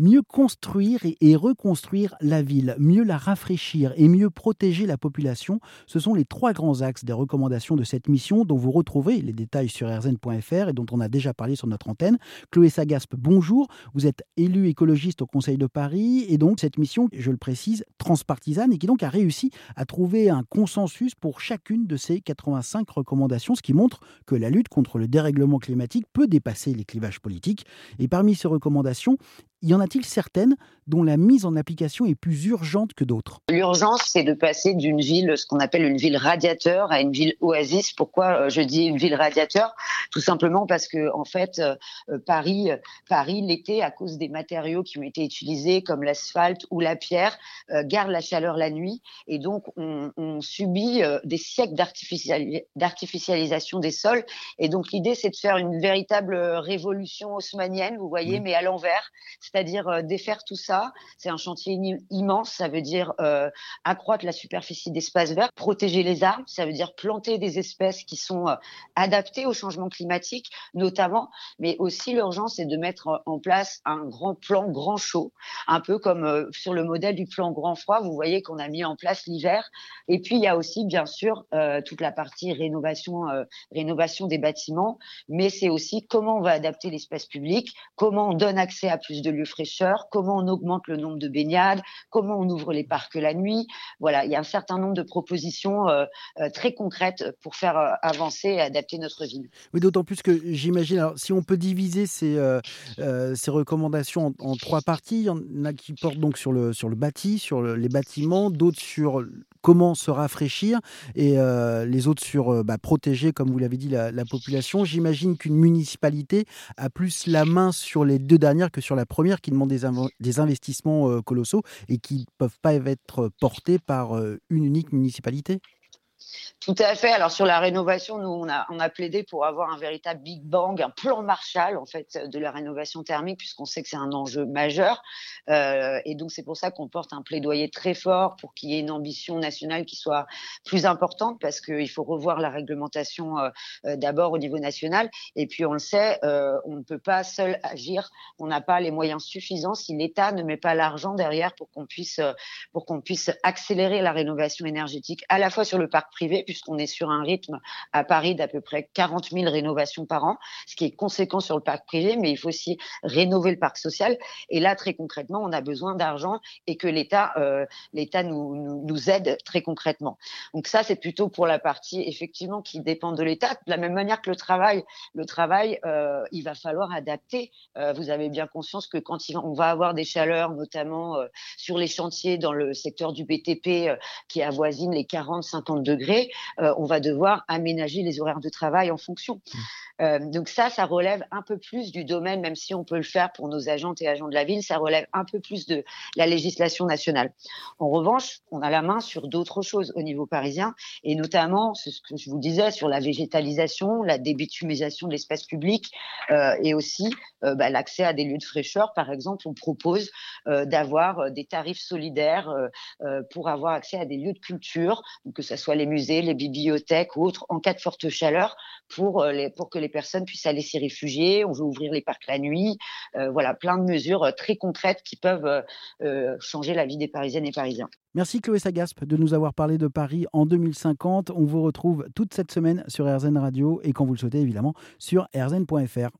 Mieux construire et, reconstruire la ville, mieux la rafraîchir et mieux protéger la population, ce sont les trois grands axes des recommandations de cette mission dont vous retrouvez les détails sur rzn.fr et dont on a déjà parlé sur notre antenne. Chloé Sagaspe, bonjour. Vous êtes élu écologiste au Conseil de Paris et donc cette mission, je le précise, transpartisane et qui donc a réussi à trouver un consensus pour chacune de ces 85 recommandations, ce qui montre que la lutte contre le dérèglement climatique peut dépasser les clivages politiques. Et parmi ces recommandations, y en a-t-il certaines dont la mise en application est plus urgente que d'autres L'urgence, c'est de passer d'une ville, ce qu'on appelle une ville radiateur, à une ville oasis. Pourquoi euh, je dis une ville radiateur? Tout simplement parce que, en fait, euh, euh, Paris, Paris l'été, à cause des matériaux qui ont été utilisés, comme l'asphalte ou la pierre, garde la chaleur la nuit, et donc on, subit des siècles d'artificialisation des sols. Et donc l'idée, c'est de faire une véritable révolution haussmanienne, vous voyez, mais à l'envers c'est-à-dire défaire tout ça. C'est un chantier immense, ça veut dire euh, accroître la superficie d'espace vert, protéger les arbres, ça veut dire planter des espèces qui sont euh, adaptées au changement climatique, notamment, mais aussi l'urgence est de mettre en place un grand plan grand chaud, un peu comme sur le modèle du plan grand froid, vous voyez qu'on a mis en place l'hiver. Et puis il y a aussi bien sûr toute la partie rénovation, rénovation des bâtiments, mais c'est aussi comment on va adapter l'espace public, comment on donne accès à plus de lieux fraîcheur, comment on augmente le nombre de baignades, comment on ouvre les parcs la nuit. Voilà, il y a un certain nombre de propositions euh, euh, très concrètes pour faire euh, avancer et adapter notre ville. Oui, d'autant plus que j'imagine, si on peut diviser ces, ces recommandations en, trois parties, il y en a qui portent donc sur le, sur le bâti, sur les bâtiments, d'autres sur comment se rafraîchir et les autres sur bah, protéger, comme vous l'avez dit, la, la population. J'imagine qu'une municipalité a plus la main sur les deux dernières que sur la première qui demandent des, investissements euh, colossaux et qui ne peuvent pas être portés par euh, une unique municipalité tout à fait. Alors sur la rénovation, nous on a, plaidé pour avoir un véritable Big Bang, un plan Marshall en fait de la rénovation thermique puisqu'on sait que c'est un enjeu majeur. Euh, et donc c'est pour ça qu'on porte un plaidoyer très fort pour qu'il y ait une ambition nationale qui soit plus importante parce qu'il faut revoir la réglementation euh, euh, d'abord au niveau national. Et puis on le sait, on ne peut pas seul agir. On n'a pas les moyens suffisants si l'État ne met pas l'argent derrière pour qu'on puisse pour puisse accélérer la rénovation énergétique à la fois sur le parc privé puisqu'on est sur un rythme à Paris d'à peu près 40 000 rénovations par an, ce qui est conséquent sur le parc privé, mais il faut aussi rénover le parc social. Et là, très concrètement, on a besoin d'argent et que l'État euh, nous, aide très concrètement. Donc ça, c'est plutôt pour la partie effectivement qui dépend de l'État. De la même manière que le travail, le travail, euh, il va falloir adapter. Euh, vous avez bien conscience que quand on va avoir des chaleurs, notamment sur les chantiers dans le secteur du BTP qui avoisine les 40-50 degrés, euh, on va devoir aménager les horaires de travail en fonction. Mmh. Euh, donc ça, ça relève un peu plus du domaine, même si on peut le faire pour nos agentes et agents de la ville, ça relève un peu plus de la législation nationale. En revanche, on a la main sur d'autres choses au niveau parisien, et notamment, ce que je vous disais, sur la végétalisation, la débitumisation de l'espace public, euh, et aussi bah, l'accès à des lieux de fraîcheur. Par exemple, on propose d'avoir des tarifs solidaires pour avoir accès à des lieux de culture, que ce soit les musées les bibliothèques ou autres en cas de forte chaleur pour, euh, pour que les personnes puissent aller s'y réfugier. On veut ouvrir les parcs la nuit. Euh, voilà, plein de mesures euh, très concrètes qui peuvent changer la vie des Parisiennes et Parisiens. Merci Chloé Sagaspe de nous avoir parlé de Paris en 2050. On vous retrouve toute cette semaine sur RZN Radio et quand vous le souhaitez évidemment sur rzn.fr.